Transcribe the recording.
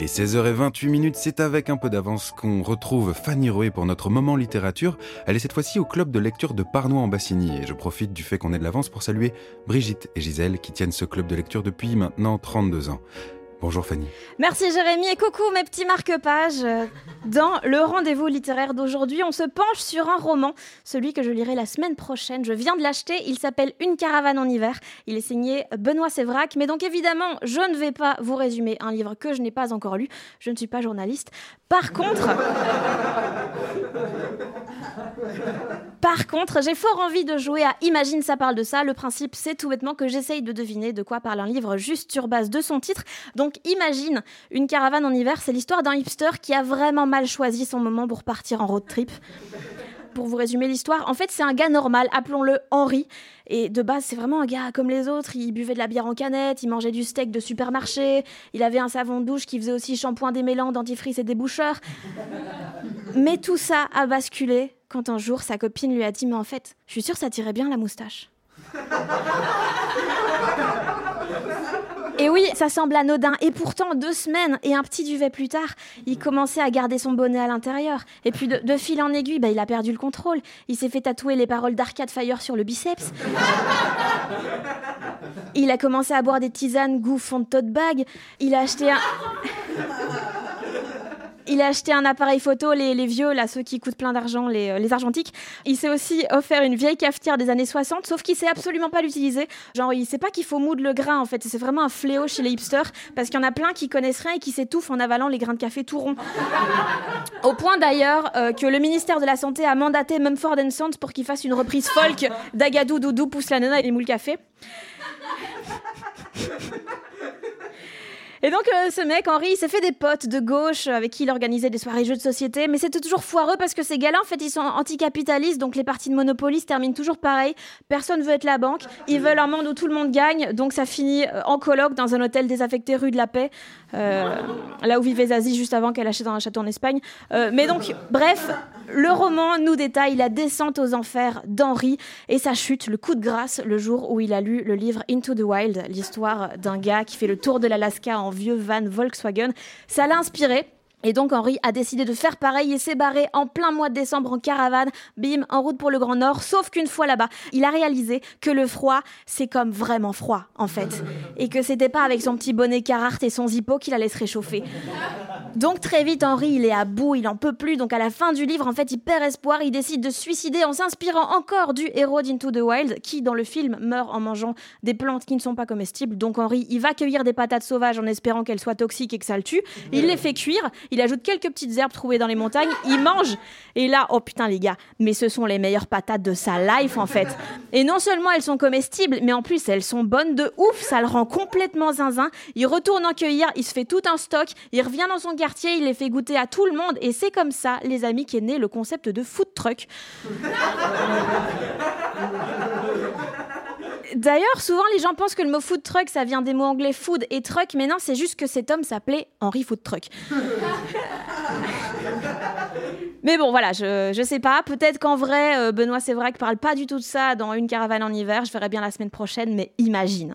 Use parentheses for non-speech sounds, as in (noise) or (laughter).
Il est 16h28 minutes, c'est avec un peu d'avance qu'on retrouve Fanny Roé pour notre moment littérature. Elle est cette fois-ci au club de lecture de Parnois en Bassigny et je profite du fait qu'on ait de l'avance pour saluer Brigitte et Gisèle qui tiennent ce club de lecture depuis maintenant 32 ans. Bonjour Fanny. Merci Jérémy et coucou mes petits marque-pages. Dans le rendez-vous littéraire d'aujourd'hui, on se penche sur un roman, celui que je lirai la semaine prochaine. Je viens de l'acheter, il s'appelle Une caravane en hiver. Il est signé Benoît Sévrac, mais donc évidemment, je ne vais pas vous résumer un livre que je n'ai pas encore lu. Je ne suis pas journaliste. Par contre, par contre, j'ai fort envie de jouer à Imagine ça parle de ça. Le principe, c'est tout bêtement que j'essaye de deviner de quoi parle un livre juste sur base de son titre. Donc imagine une caravane en hiver, c'est l'histoire d'un hipster qui a vraiment mal choisi son moment pour partir en road trip. Pour vous résumer l'histoire, en fait, c'est un gars normal, appelons-le Henri. Et de base, c'est vraiment un gars comme les autres. Il buvait de la bière en canette, il mangeait du steak de supermarché, il avait un savon de douche qui faisait aussi shampoing démêlant, dentifrice et déboucheur. Mais tout ça a basculé quand un jour sa copine lui a dit Mais en fait, je suis sûre ça tirait bien la moustache. Et oui, ça semble anodin. Et pourtant, deux semaines et un petit duvet plus tard, il commençait à garder son bonnet à l'intérieur. Et puis, de, fil en aiguille, bah, il a perdu le contrôle. Il s'est fait tatouer les paroles d'Arcade Fire sur le biceps. Il a commencé à boire des tisanes goût fond de tote bag. Il a acheté un. Il a acheté un appareil photo, les, les vieux, là, ceux qui coûtent plein d'argent, les, euh, argentiques. Il s'est aussi offert une vieille cafetière des années 60, sauf qu'il sait absolument pas l'utiliser. Genre, il sait pas qu'il faut moudre le grain, en fait. C'est vraiment un fléau chez les hipsters, parce qu'il y en a plein qui connaissent rien et qui s'étouffent en avalant les grains de café tout ronds. Au point d'ailleurs euh, que le ministère de la Santé a mandaté Mumford Sons pour qu'il fasse une reprise folk d'Agadou Doudou pousse la nana et les moules café. Et donc, euh, ce mec, Henri, il s'est fait des potes de gauche euh, avec qui il organisait des soirées jeux de société, mais c'était toujours foireux parce que ces gars-là, en fait, ils sont anticapitalistes, donc les parties de Monopoly se terminent toujours pareil. Personne veut être la banque. Ils veulent un monde où tout le monde gagne, donc ça finit euh, en colloque dans un hôtel désaffecté rue de la Paix, là où vivait Zazie juste avant qu'elle achète un château en Espagne. Mais donc, bref, le roman nous détaille la descente aux enfers d'Henri et sa chute, le coup de grâce, le jour où il a lu le livre Into the Wild, l'histoire d'un gars qui fait le tour de l'Alaska en vieux van Volkswagen. Ça l'a inspiré. Et donc Henri a décidé de faire pareil et s'est barré en plein mois de décembre en caravane, bim, en route pour le Grand Nord, sauf qu'une fois là-bas, il a réalisé que le froid, c'est comme vraiment froid, en fait. Et que c'était pas avec son petit bonnet Carhartt et son zippo qu'il allait se réchauffer. Donc très vite, Henri, il est à bout, il en peut plus, donc à la fin du livre, en fait, il perd espoir, il décide de se suicider en s'inspirant encore du héros d'Into the Wild, qui, dans le film, meurt en mangeant des plantes qui ne sont pas comestibles. Donc Henri, il va cueillir des patates sauvages en espérant qu'elles soient toxiques et que ça le tue. Il les fait cuire, il ajoute quelques petites herbes trouvées dans les montagnes, il mange. Et là, oh putain les gars, mais ce sont les meilleures patates de sa life en fait. Et non seulement elles sont comestibles, mais en plus elles sont bonnes de ouf, ça le rend complètement zinzin. Il retourne en cueillir, il se fait tout un stock, il revient dans son quartier, il les fait goûter à tout le monde. Et c'est comme ça, les amis, qu'est né le concept de food truck. D'ailleurs, souvent les gens pensent que le mot food truck ça vient des mots anglais food et truck, mais non, c'est juste que cet homme s'appelait Henri Food Truck. (laughs) mais bon, voilà, je, je sais pas. Peut-être qu'en vrai, euh, Benoît Sévrac parle pas du tout de ça dans Une caravane en hiver. Je verrai bien la semaine prochaine, mais imagine.